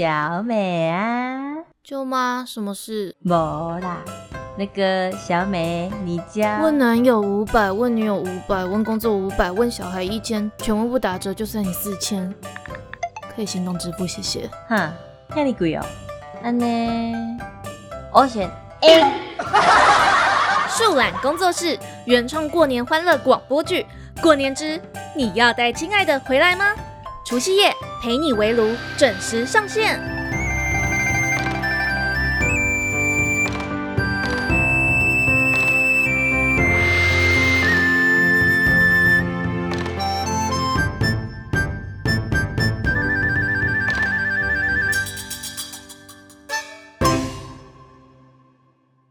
小美啊，舅妈，什么事？没啦。那个小美，你家问男友五百，问女友五百，问工作五百，问小孩一千，全部不打折就算你四千，可以行动支付，谢谢。哈，那你贵哦。安呢，我选 A。树懒工作室原创过年欢乐广播剧《过年之你要带亲爱的回来吗》？除夕夜陪你围炉准时上线。